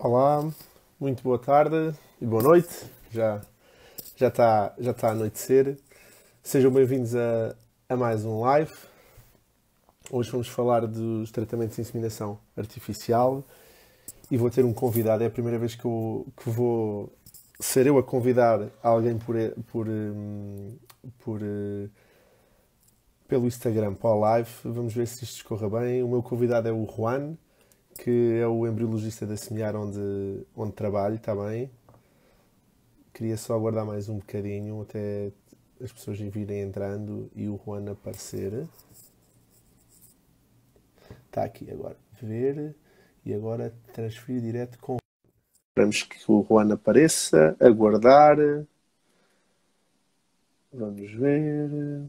Olá, muito boa tarde e boa noite. Já já está já está a anoitecer. Sejam bem-vindos a, a mais um live. Hoje vamos falar dos tratamentos de inseminação artificial e vou ter um convidado. É a primeira vez que, eu, que vou ser eu a convidar alguém por, por, hum, por, eh, pelo Instagram para o live. Vamos ver se isto escorra bem. O meu convidado é o Juan que é o embriologista da Semear onde, onde trabalho, está bem? Queria só aguardar mais um bocadinho até as pessoas virem entrando e o Juan aparecer. Está aqui agora. Ver e agora transferir direto com. Esperamos que o Juan apareça. Aguardar. Vamos ver.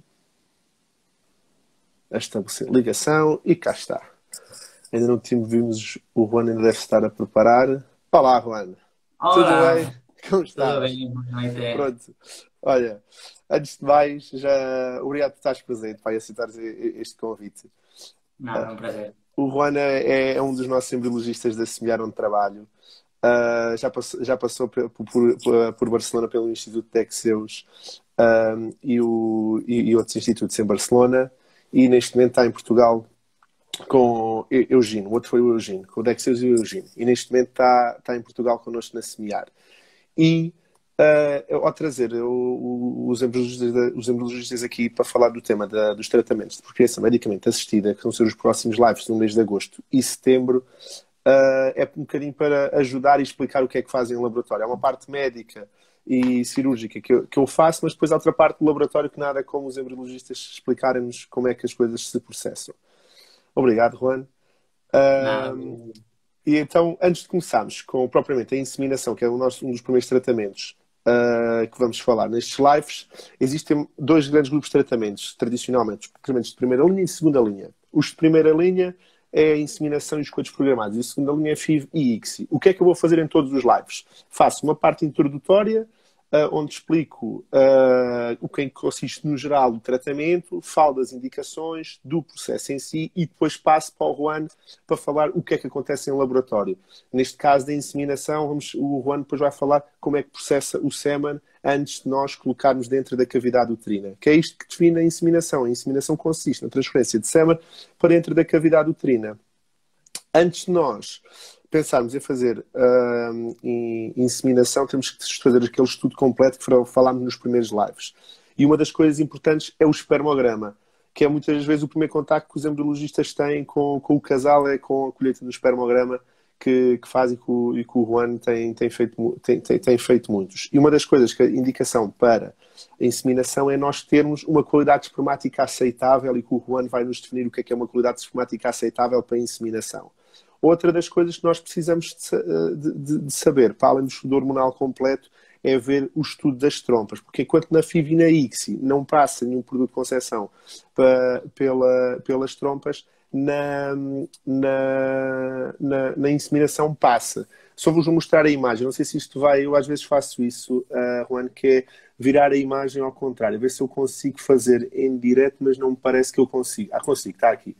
Estabelecer ligação e cá está. Ainda não vimos o Juan ainda deve estar a preparar. Olá, Juan. Olá. Tudo bem? Como estás? Tudo bem, boa noite. Pronto. Olha, antes de mais, já obrigado por estares presente para aceitar este convite. Nada, é um prazer. O Juan é, é um dos nossos embriologistas da Semelhar onde trabalho. Uh, já passou, já passou por, por, por, Barcelona pelo Instituto Texeus um, e, o, e, e outros institutos em Barcelona e neste momento está em Portugal com Eugênio, o outro foi o Eugênio, com o Dexeus e o Eugênio. E neste momento está, está em Portugal connosco na Semear. E uh, ao trazer os embriologistas, aqui para falar do tema da, dos tratamentos de procriação medicamente assistida, que vão ser os próximos lives no mês de agosto e setembro, uh, é um bocadinho para ajudar e explicar o que é que fazem em laboratório. É uma parte médica e cirúrgica que eu, que eu faço, mas depois há outra parte do laboratório que nada como os embriologistas explicarem-nos como é que as coisas se processam. Obrigado, Juan. Uh, e então, antes de começarmos com propriamente a inseminação, que é o nosso, um dos primeiros tratamentos uh, que vamos falar nestes lives, existem dois grandes grupos de tratamentos, tradicionalmente, os tratamentos de primeira linha e segunda linha. Os de primeira linha é a inseminação e os coitos programados, e a segunda linha é FIV e ICSI. O que é que eu vou fazer em todos os lives? Faço uma parte introdutória, uh, onde explico uh, o que, é que consiste no geral o tratamento, falo das indicações, do processo em si e depois passo para o Juan para falar o que é que acontece em laboratório. Neste caso da inseminação, vamos, o Juan depois vai falar como é que processa o sêmen antes de nós colocarmos dentro da cavidade uterina. Que é isto que define a inseminação. A inseminação consiste na transferência de sêmen para dentro da cavidade uterina. Antes de nós pensarmos em fazer uh, em inseminação, temos que fazer aquele estudo completo que falámos nos primeiros lives. E uma das coisas importantes é o espermograma, que é muitas vezes o primeiro contacto que os embriologistas têm com, com o casal, é com a colheita do espermograma que, que faz e que, o, e o Juan tem, tem, feito, tem, tem, tem feito muitos. E uma das coisas que a indicação para a inseminação é nós termos uma qualidade espermática aceitável e que o Juan vai nos definir o que é, que é uma qualidade espermática aceitável para a inseminação. Outra das coisas que nós precisamos de, de, de saber, para além do estudo hormonal completo, é ver o estudo das trompas, porque enquanto na FIV e na ICSI não passa nenhum produto de concepção pela, pelas trompas, na, na, na, na, inseminação passa. Só vos mostrar a imagem, não sei se isto vai, eu às vezes faço isso, uh, Juan, que é virar a imagem ao contrário, ver se eu consigo fazer em direto, mas não me parece que eu consigo. Ah, consigo, está aqui.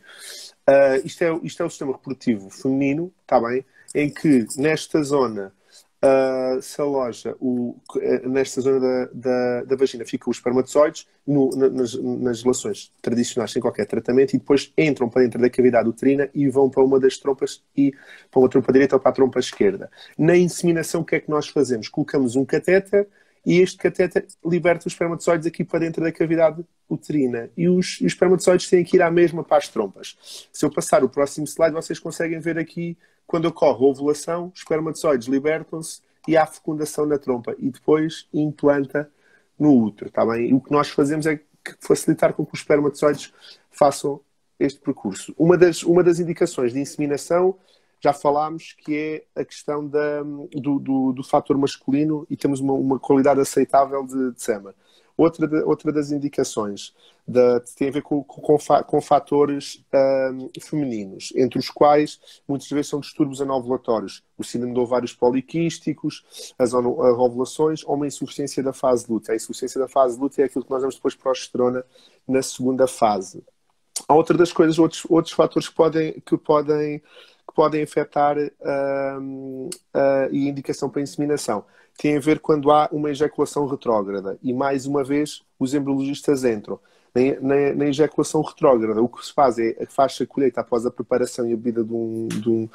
Uh, isto, é, isto é o sistema reprodutivo feminino, está bem? Em que nesta zona uh, se aloja, o, nesta zona da, da, da vagina fica os espermatozoides no, nas, nas, relações tradicionais sem qualquer tratamento e depois entram para dentro da cavidade uterina e vão para uma das trompas e para uma trompa direita ou para a trompa esquerda. Na inseminação, o que é que nós fazemos? Colocamos um catéter e este catéter liberta os espermatozoides aqui para dentro da cavidade uterina. E os, os espermatozoides têm que ir à mesma para as trompas. Se eu passar o próximo slide, vocês conseguem ver aqui quando ocorre a ovulação, os espermatozoides libertam-se e há fecundação na trompa e depois implanta no útero, está bem? E o que nós fazemos é facilitar com que os espermatozoides façam este percurso. Uma das, uma das indicações de inseminação já falámos que é a questão da, do, do, do fator masculino e temos uma, uma qualidade aceitável de, de sêmen. Outra, de, outra das indicações da, tem a ver com, com, com fatores femininos, entre os quais muitas vezes são distúrbios anovulatórios, o síndrome de ovários poliquísticos, as, ovulações ou uma insuficiência da fase lútea. A insuficiência da fase lútea é aquilo que nós vemos depois progesterona na segunda fase. Há outra das coisas, outros, outros fatores que podem, que podem que podem afetar uh, e indicação para inseminação. Tem a ver quando há uma ejaculação retrógrada. E mais uma vez, os embriologistas entram. Na, na, na, ejaculação retrógrada, o que se faz é a colheita após a preparação e a bebida de um, de um,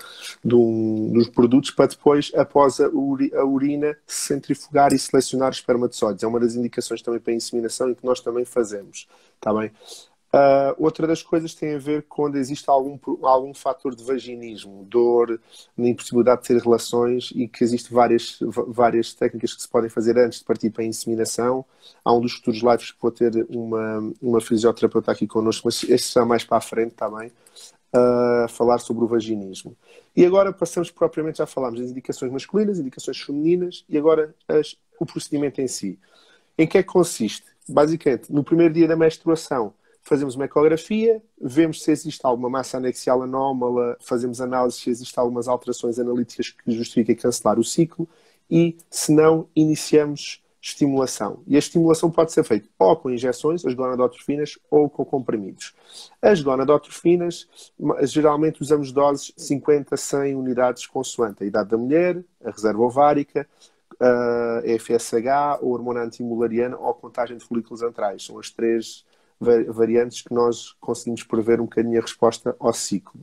de um, dos produtos para depois, após a, uri, a urina, centrifugar e selecionar espermatozoides. É uma das indicações também para a inseminação e que nós também fazemos. Está bem? Uh, outra das coisas tem a ver quando existe algum, algum fator de vaginismo, dor, impossibilidade de ter relações e que existem várias, várias técnicas que se podem fazer antes de partir para a inseminação. Há um dos futuros lives que vou ter uma, uma fisioterapeuta aqui connosco, mas este será mais para a frente também, a uh, falar sobre o vaginismo. E agora passamos propriamente, já falámos das indicações masculinas, indicações femininas e agora as, o procedimento em si. Em que é que consiste? Basicamente, no primeiro dia da menstruação, fazemos uma ecografia, vemos se existe alguma massa anexial anómala, fazemos análise se existem algumas alterações analíticas que justifiquem cancelar o ciclo e, se não, iniciamos estimulação. E a estimulação pode ser feita ou com injeções, as gonadotrofinas, ou com comprimidos. As gonadotrofinas, geralmente usamos doses 50 a 100 unidades consoante a idade da mulher, a reserva ovárica, a FSH, ou hormona antimulariana ou a contagem de folículos antrais. São as três variantes que nós conseguimos prever um bocadinho a resposta ao ciclo.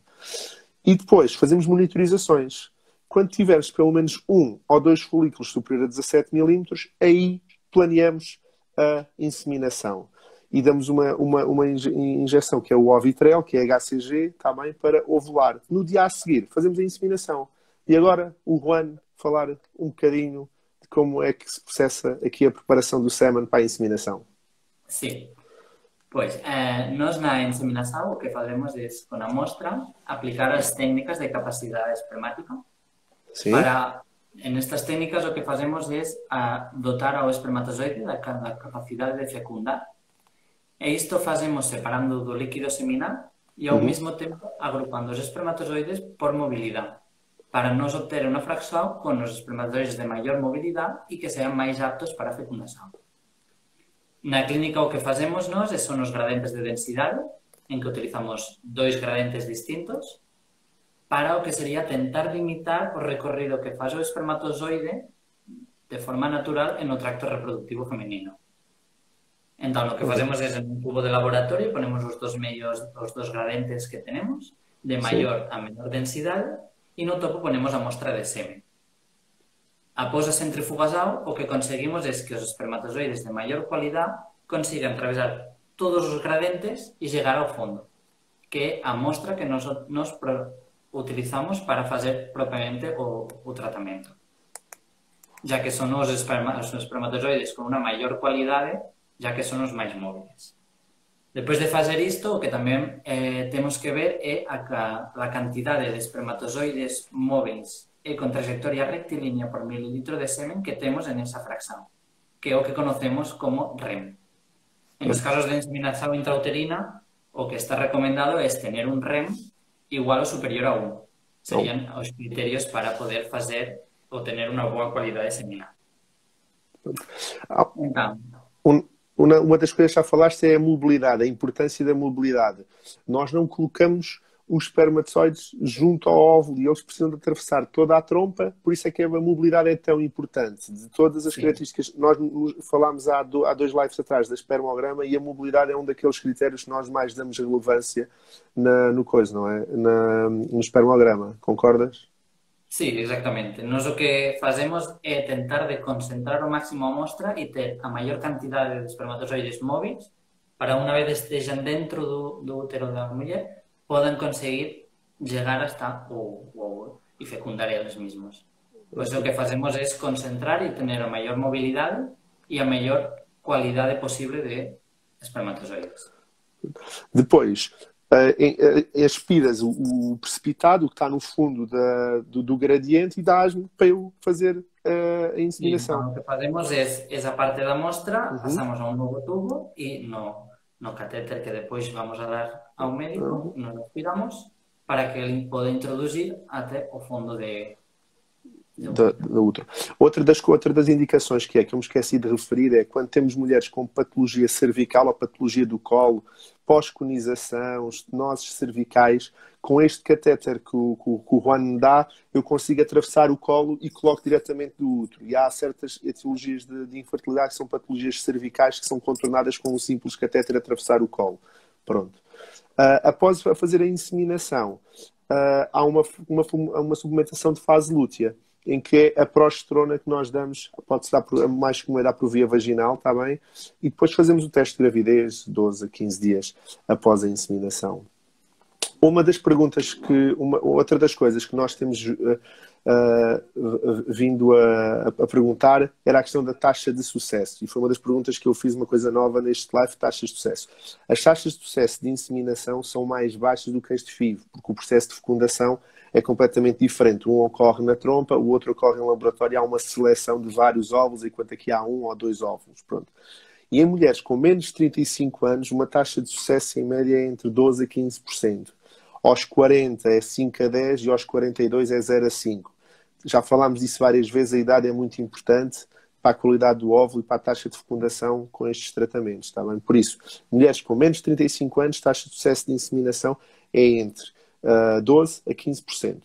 E depois fazemos monitorizações. Quando tivermos pelo menos um ou dois folículos superior a 17 milímetros, aí planeamos a inseminação. E damos uma, uma, uma injeção que é o Ovitrel, que é HCG, também para ovular. No dia a seguir, fazemos a inseminação. E agora o Juan falar um bocadinho de como é que se processa aqui a preparação do semen para a inseminação. Sim. Pois, eh, nos na inseminación o que facemos é, con a mostra, aplicar as técnicas de capacidade espermática. Sí. Para, en estas técnicas o que facemos é a eh, dotar ao espermatozoide da, da capacidade de fecundar. E isto facemos separando do líquido seminal e ao uh -huh. mesmo tempo agrupando os espermatozoides por mobilidade para nos obter unha fracción con os espermatozoides de maior mobilidade e que sean máis aptos para a fecundación. Na clínica o que facemos nós son os gradientes de densidade, en que utilizamos dois gradientes distintos, para o que sería tentar limitar o recorrido que faz o espermatozoide de forma natural en o tracto reproductivo femenino. Entón, o que facemos é en un tubo de laboratorio, ponemos os dos medios, os dos gradientes que tenemos, de maior sí. a menor densidade, e no topo ponemos a mostra de semen. Após a centrifugasao, o que conseguimos é que os espermatozoides de maior calidad consigan atravesar todos os gradentes e chegar ao fondo, que é a mostra que nos, nos utilizamos para facer propiamente o, o tratamento. Ya que son os, esperma, os espermatozoides con unha maior cualidade, ya que son os máis móviles. Depois de facer isto, o que tamén eh, temos que ver é a, a, a cantidade de espermatozoides móveis e con trayectoria rectilínea por mililitro de semen que temos en esa fracción, que é o que conocemos como REM. En os casos de inseminación intrauterina, o que está recomendado é tener un REM igual ou superior a 1. Serían oh. os criterios para poder facer ou tener unha boa cualidade seminal. Ah, então, um, uma, uma das coisas que já falaste é a mobilidade, a importância da mobilidade. Nós não colocamos os espermatozoides junto ao óvulo e eles precisam de atravessar toda a trompa, por isso é que a mobilidade é tão importante. De todas as Sim. características, nós falámos há, há dois lives atrás da espermograma e a mobilidade é um daqueles critérios que nós mais damos relevância na, no coisa, não é? Na, no espermograma, concordas? Sim, exatamente. Nós o que fazemos é tentar de concentrar o máximo a amostra e ter a maior quantidade de espermatozoides móveis para unha vez estejam dentro do, do útero da mulher poden conseguir llegar hasta o, o e fecundar eles mesmos. Pois o que facemos é concentrar e tener a maior mobilidade e a maior qualidade posible de espermatozoides. Depois, aspiras o, o, precipitado que está no fundo da, do, do, gradiente e dás-me para eu fazer a inseminação. Então, o que fazemos é essa parte da amostra, uhum. passamos a um novo tubo e no, no catéter que depois vamos a dar ao médico, nos cuidamos para que ele poda introducir até o fondo de, da, da útero. Outra das, outra das indicações que é, que eu me esqueci de referir, é quando temos mulheres com patologia cervical ou patologia do colo, pós-conização, estenoses cervicais, com este catéter que o, que o Juan me dá, eu consigo atravessar o colo e coloco diretamente do útero. E há certas etiologias de, de infertilidade que são patologias cervicais que são contornadas com um simples catéter atravessar o colo. Pronto. Uh, após fazer a inseminação, uh, há uma, uma, uma suplementação de fase lútea em que é a progesterona que nós damos, pode-se dar por, mais comum é dar por via vaginal, está bem? E depois fazemos o teste de gravidez 12 a 15 dias após a inseminação. Uma das perguntas que, uma, outra das coisas que nós temos uh, uh, vindo a, a, perguntar era a questão da taxa de sucesso. E foi uma das perguntas que eu fiz uma coisa nova neste live, taxas de sucesso. As taxas de sucesso de inseminação são mais baixas do que as de FIV, porque o processo de fecundação é completamente diferente. Um ocorre na trompa, o outro ocorre em laboratório. Há uma seleção de vários óvulos, enquanto aqui há um ou dois óvulos. Pronto. E em mulheres com menos de 35 anos, uma taxa de sucesso em média é entre 12% a 15%. Aos 40 é 5 a 10 e aos 42 é 0 a 5. Já falámos disso várias vezes, a idade é muito importante para a qualidade do óvulo e para a taxa de fecundação com estes tratamentos. Está bem? Por isso, mulheres com menos de 35 anos, taxa de sucesso de inseminação é entre uh, ah, 12% a 15%. Uh,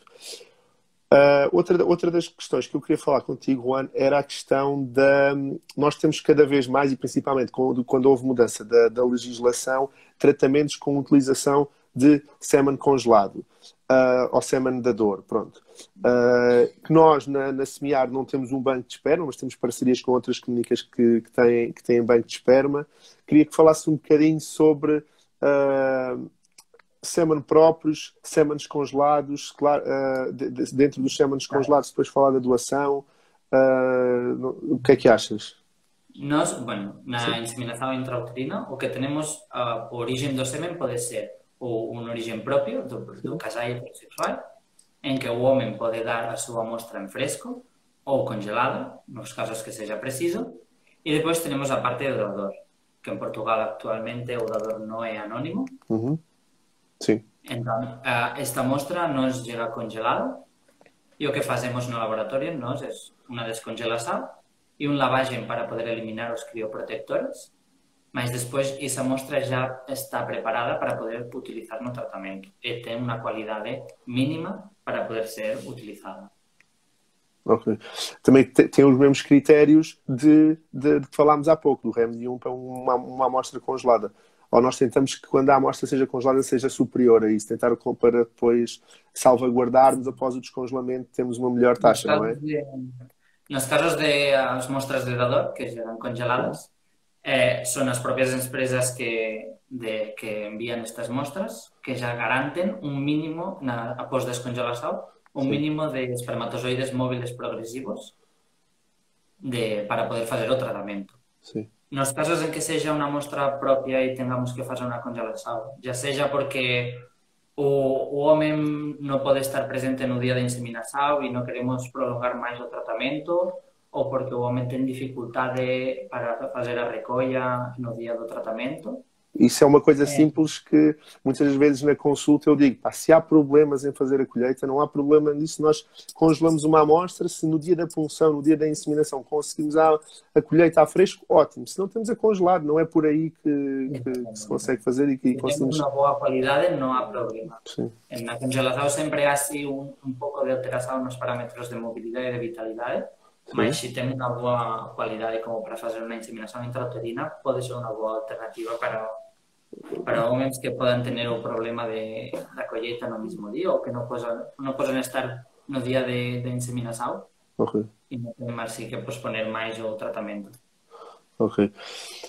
ah, outra, outra das questões que eu queria falar contigo, Juan, era a questão da. Nós temos cada vez mais, e principalmente quando, quando houve mudança da, da legislação, tratamentos com utilização de sêmen congelado uh, ou sêmen da dor. Pronto. Uh, que nós na, na SEMIAR não temos um banco de esperma, mas temos parcerias com outras clínicas que, que, têm, que têm banco de esperma. Queria que falasse um bocadinho sobre uh, sêmen próprios, sêmenes congelados, claro, uh, de, de, dentro dos sêmenes congelados, depois falar da doação. Uh, o que é que achas? Nós, bueno, na sí. inseminação intrauterina, o que temos uh, o origen do semen pode ser ou un origen propio do, do casal heterosexual, en que o homem pode dar a súa mostra en fresco ou congelada, nos casos que seja preciso, e depois tenemos a parte do dador, que en Portugal actualmente o dador non é anónimo, uh -huh. Sí. Entón, esta mostra nos llega congelada e o que facemos no laboratorio nos é unha descongelación e un lavagen para poder eliminar os crioprotectores, mas despois esa mostra já está preparada para poder utilizar no tratamento e ten unha cualidade mínima para poder ser utilizada. Ok. Também tem os mesmos critérios de, de, de que falámos há pouco, do REM1 para uma, uma amostra congelada ou nós tentamos que quando a amostra seja congelada seja superior a isso, tentar para depois salvaguardarmos após o descongelamento temos uma melhor taxa, não é? De, nos casos de as mostras de dador que serão congeladas, eh, son as propias empresas que, de, que envían estas mostras que já garanten un mínimo na, após descongelación un sí. mínimo de espermatozoides móviles progresivos de, para poder fazer o tratamento. Sí. Nos casos en que sexa unha mostra propia e tengamos que fazer unha congelación, ya sexa porque o, o home non pode estar presente no día de inseminación e non queremos prolongar máis o tratamento, ou porque o home ten dificultade para fazer a recolla no día do tratamento, Isso é uma coisa é. simples que muitas vezes na consulta eu digo: pá, se há problemas em fazer a colheita, não há problema nisso. Nós congelamos uma amostra, se no dia da punção, no dia da inseminação, conseguimos a, a colheita a fresco, ótimo. Se não temos a congelar, não é por aí que, que, que se consegue fazer e que se conseguimos. uma boa qualidade, não há problema. Sim. Na congelação sempre há assim, um, um pouco de alteração nos parâmetros de mobilidade e de vitalidade. Mas se tem uma boa qualidade como para fazer uma inseminação intrauterina, pode ser uma boa alternativa para para homens que podan tener o problema de, da colleita no mismo día ou que non posan, non posan estar no día de, de inseminación okay. e non ten máis que posponer máis o tratamento. Ok.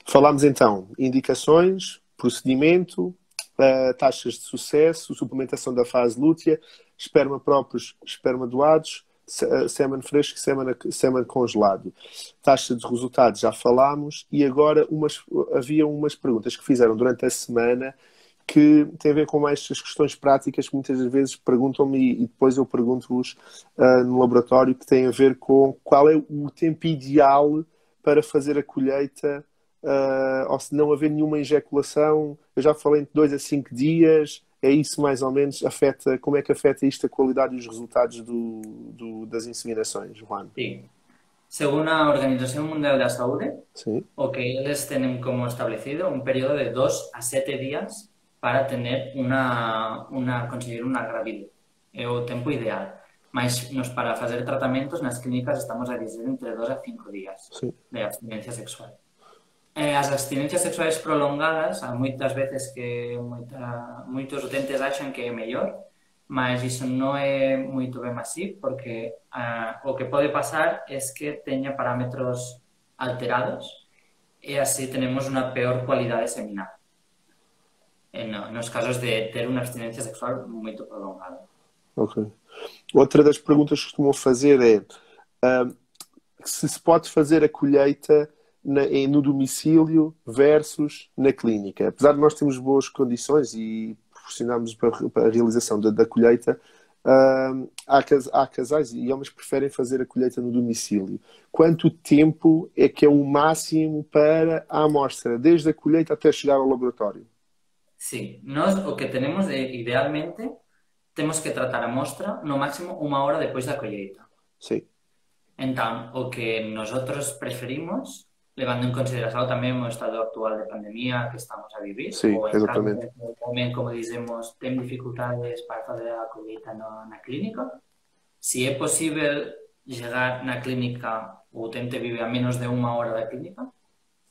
Falámos então indicações, procedimento, uh, taxas de sucesso, suplementação da fase lútea, esperma próprios, esperma doados, eh, sêmen fresco e sêmen, congelado. Taxa de resultados já falámos e agora umas, havia umas perguntas que fizeram durante a semana que têm a ver com mais as questões práticas que muitas vezes perguntam-me e, depois eu pergunto-vos uh, no laboratório que tem a ver com qual é o tempo ideal para fazer a colheita uh, ou se não haver nenhuma ejaculação. Eu já falei entre 2 a 5 dias, é isso mais ou menos, afeta, como é que afeta isto a qualidade e os resultados do, do das inseminações, Juan? Sim. Según a Organización Mundial da Saúde, sí. o que como establecido un período de 2 a 7 días para tener una, una conseguir unha gravidez. É o tempo ideal. Mas nos para fazer tratamentos nas clínicas estamos a dizer entre 2 a 5 días sí. de abstinencia sexual. Eh, as abstinencias sexuales prolongadas, há moitas veces que moita, moitos utentes achan que é mellor, mas iso non é moito ben así, porque uh, o que pode pasar é que teña parámetros alterados e así tenemos unha peor cualidade seminal. En, nos casos de ter unha abstinencia sexual moito prolongada. Ok. Outra das perguntas que costumam fazer é uh, se se pode fazer a colheita na, no domicílio versus na clínica. Apesar de nós termos boas condições e proporcionarmos para, para a realização da, da colheita, uh, há, há, casais e homens que preferem fazer a colheita no domicílio. Quanto tempo é que é o máximo para a amostra, desde a colheita até chegar ao laboratório? Sim, nós o que temos é, idealmente, temos que tratar a amostra no máximo uma hora depois da colheita. Sim. Então, o que nós preferimos levando en consideración tamén o estado actual de pandemia que estamos a vivir. Sí, o exactamente. Tamén, como dicemos, ten dificultades para fazer a colheita no, na clínica. Si é posible chegar na clínica o utente vive a menos de unha hora da clínica,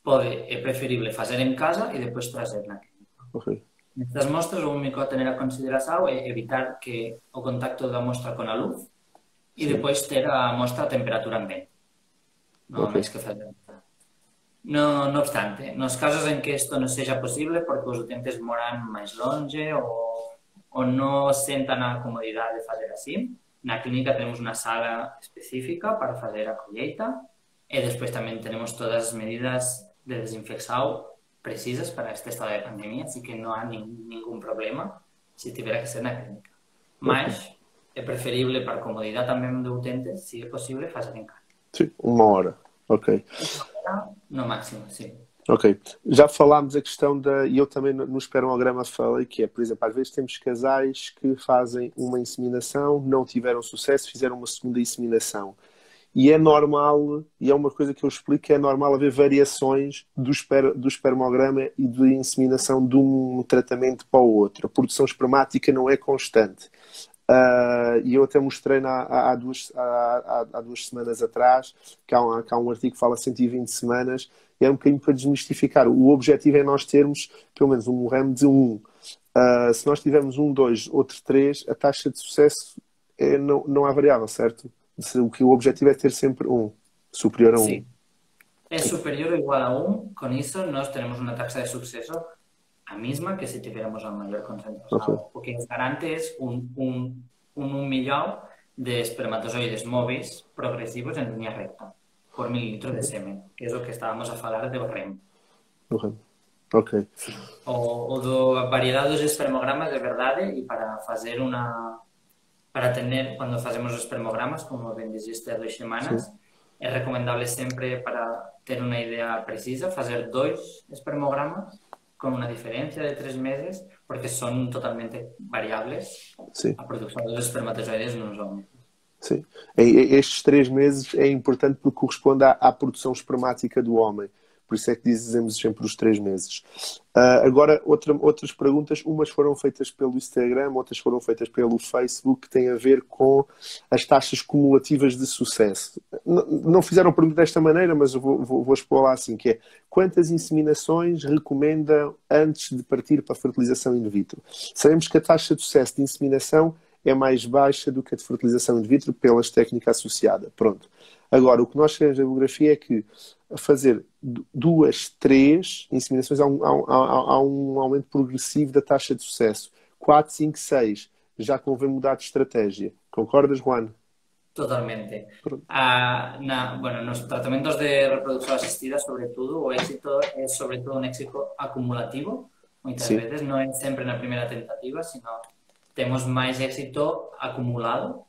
pode, é preferible facer en casa e depois trazer na clínica. Okay. Nestas mostras, o único a tener a consideración é evitar que o contacto da mostra con a luz e sí. depois ter a mostra a temperatura ambiente. Non okay. máis que fazer. No, no obstante, nos casos en que isto non sexa posible porque os utentes moran máis longe ou, ou non sentan a comodidade de fazer así, na clínica tenemos unha sala específica para fazer a colleita e despois tamén tenemos todas as medidas de desinfección precisas para este estado de pandemia, así que non há nin, ningún problema se tivera que ser na clínica. Mas é preferible para comodidade tamén do utente, se é posible, facer en casa. Sí, unha hora. Ok. No máximo, sim. Ok. Já falámos a questão da. E eu também no espermograma falei que é, por exemplo, às vezes temos casais que fazem uma inseminação, não tiveram sucesso, fizeram uma segunda inseminação. E é normal, e é uma coisa que eu explico, é normal haver variações do, esper, do espermograma e da inseminação de um tratamento para o outro. A produção espermática não é constante. Uh, e eu até mostrei na, há, há, duas, há, há, duas semanas atrás que há, um, que há um artigo que fala 120 semanas e é um bocadinho para desmistificar. O objetivo é nós termos pelo menos um RAM de 1. Uh, se nós tivermos um, dois, outro três, a taxa de sucesso é, não, não há variável, certo? O que o objetivo é ter sempre um, superior a um. Sim. É superior ou igual a um, com isso nós teremos uma taxa de sucesso a misma que se tivéamos a maior concentración. Okay. O que nos garante é un, un, un, millón de espermatozoides móveis progresivos en línea recta por mililitro de semen, que é o que estábamos a falar de REM. Ok. okay. O, o do variedade dos espermogramas de verdade e para fazer unha para tener, cando facemos os espermogramas, como ben dixiste a dos semanas, sí. é recomendable sempre para ter unha idea precisa, fazer dois espermogramas con una diferencia de tres meses porque son totalmente variables. Sim. A produção dos espermatozoides nos homens. Sim. Estes três meses é importante porque corresponde à, à produção espermática do homem. Por isso é que dizemos sempre os três meses. Uh, agora, outra, outras perguntas. Umas foram feitas pelo Instagram, outras foram feitas pelo Facebook, que têm a ver com as taxas cumulativas de sucesso. Não fizeram pergunta desta maneira, mas eu vou, vou, vou expor lá assim, que é quantas inseminações recomenda antes de partir para a fertilização in vitro? Sabemos que a taxa de sucesso de inseminação é mais baixa do que a de fertilização in vitro pelas técnicas associadas. Pronto. Agora, o que nós queremos na biografia é que fazer duas, três inseminações há um, há, há um, aumento progressivo da taxa de sucesso. 4, 5, 6 já convém mudar de estratégia. Concordas, Juan? Totalmente. Ah, na, bueno, nos tratamentos de reproducción asistida, sobre todo, o éxito é sobre todo un éxito acumulativo. Moitas sí. veces non é sempre na primeira tentativa, sino temos máis éxito acumulado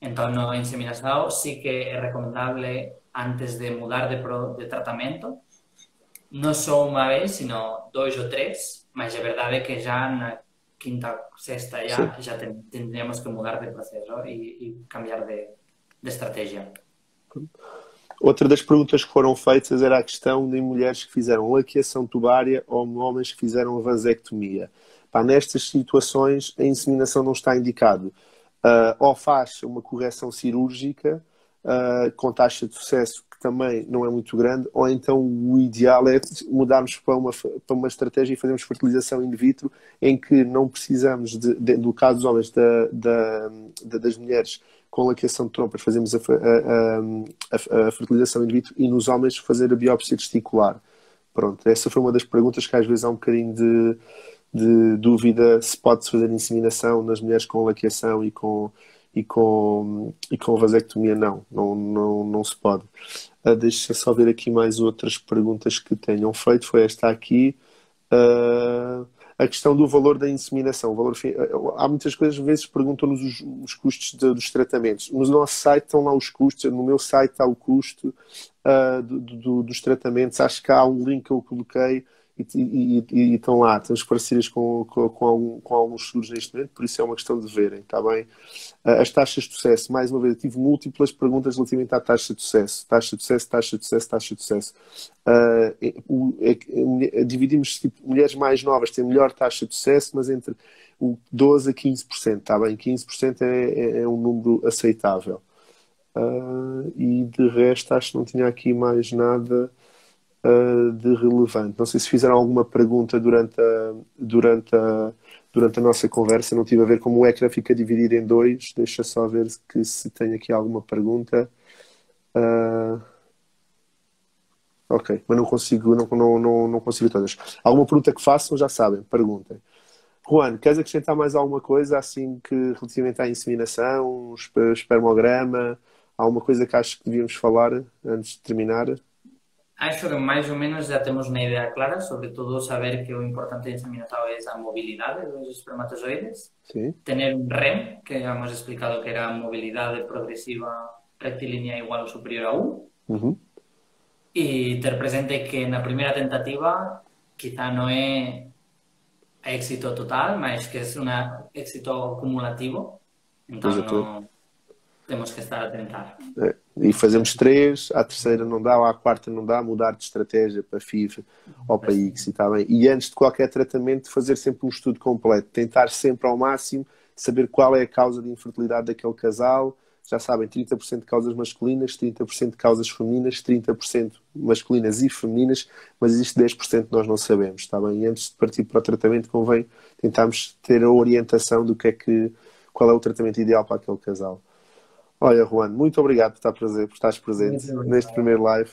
Entón, no inseminación sí que é recomendable antes de mudar de, pro, de só unha vez, sino dois ou tres, mas é verdade que já na quinta, sexta ya ten, tendríamos que mudar de proceso y, y cambiar de, de estratégia. Outra das perguntas que foram feitas era a questão de mulheres que fizeram laqueação tubária ou homens que fizeram vasectomia. Pá, nestas situações, a inseminação não está indicado. Uh, ou faz uma correção cirúrgica uh, com taxa de sucesso que também não é muito grande, ou então o ideal é mudarmos para uma, para uma estratégia e fazermos fertilização in vitro em que não precisamos, de, de, do caso dos homens, da, da, da, das mulheres com laqueação de trompas, fazemos a, a, a, a, fertilização in vitro e nos homens fazer a biópsia testicular. Pronto, essa foi uma das perguntas que às vezes há um bocadinho de, de dúvida se pode-se fazer inseminação nas mulheres com laqueação e com, e com, e com vasectomia. Não, não, não, não se pode. Uh, deixa só ver aqui mais outras perguntas que tenham feito. Foi esta aqui. Uh, a questão do valor da inseminação. Valor, há muitas coisas, às vezes perguntam-nos os, os, custos de, dos tratamentos. No nosso site estão lá os custos, no meu site está o custo uh, do, do, dos tratamentos. Acho que há um link que eu coloquei e, estão lá, temos com, com, com, com, alguns seguros neste momento, por isso é uma questão de verem, está bem? Ah, as taxas de sucesso, mais uma vez, tive múltiplas perguntas relativamente à taxa de sucesso. Taxa de sucesso, taxa de sucesso, taxa de sucesso. Uh, o, é, dividimos tipo, mulheres mais novas têm melhor taxa de sucesso, mas entre o 12% a 15%, está bem? 15% é, é, é um número aceitável. Uh, e de resto, acho que não tinha aqui mais nada uh, de relevante. Não sei se fizeram alguma pergunta durante a, durante a, durante a nossa conversa, não tive a ver como o ecrã fica dividido em dois. Deixa só ver que se tem aqui alguma pergunta. Uh, ok, mas não consigo, não, não, não, não consigo todas. Alguma pergunta que façam, já sabem, perguntem. Juan, queres acrescentar mais alguma coisa assim que relativamente à inseminação, espermograma, alguma coisa que acho que devíamos falar antes de terminar? Acho que máis ou menos já temos unha idea clara, sobre todo saber que o importante de minotauro é a mobilidade dos espermatozoides, sí. tener un REM, que já hemos explicado que era a mobilidade progresiva rectilínea igual ou superior a 1, uh -huh. e ter presente que na primeira tentativa quizá non é éxito total, mas que é un éxito acumulativo, entón non temos que estar a tentar. É, e fazemos três, à terceira não dá, ou à quarta não dá, mudar de estratégia para FIV ou para X e está bem. E antes de qualquer tratamento, fazer sempre um estudo completo, tentar sempre ao máximo saber qual é a causa de infertilidade daquele casal. Já sabem, 30% de causas masculinas, 30% de causas femininas, 30% masculinas e femininas, mas existe 10% que nós não sabemos, está bem? E antes de partir para o tratamento, convém tentarmos ter a orientação do que é que, qual é o tratamento ideal para aquele casal. Olha, Juan, muito obrigado por, estar presente, por estares presente neste primeiro live.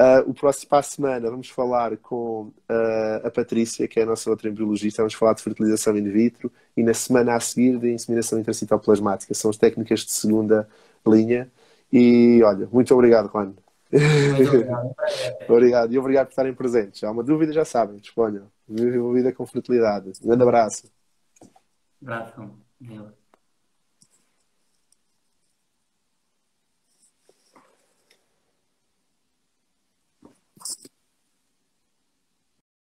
Uh, o próximo para a semana vamos falar com uh, a Patrícia, que é a nossa outra embriologista, vamos falar de fertilização in vitro e na semana a seguir de inseminação intracitoplasmática. São as técnicas de segunda linha. E olha, muito obrigado, Juan. Muito obrigado. obrigado. E obrigado por estarem presentes. Há uma dúvida, já sabem, disponham. Viva a vida com fertilidade. Um grande abraço. Abraço.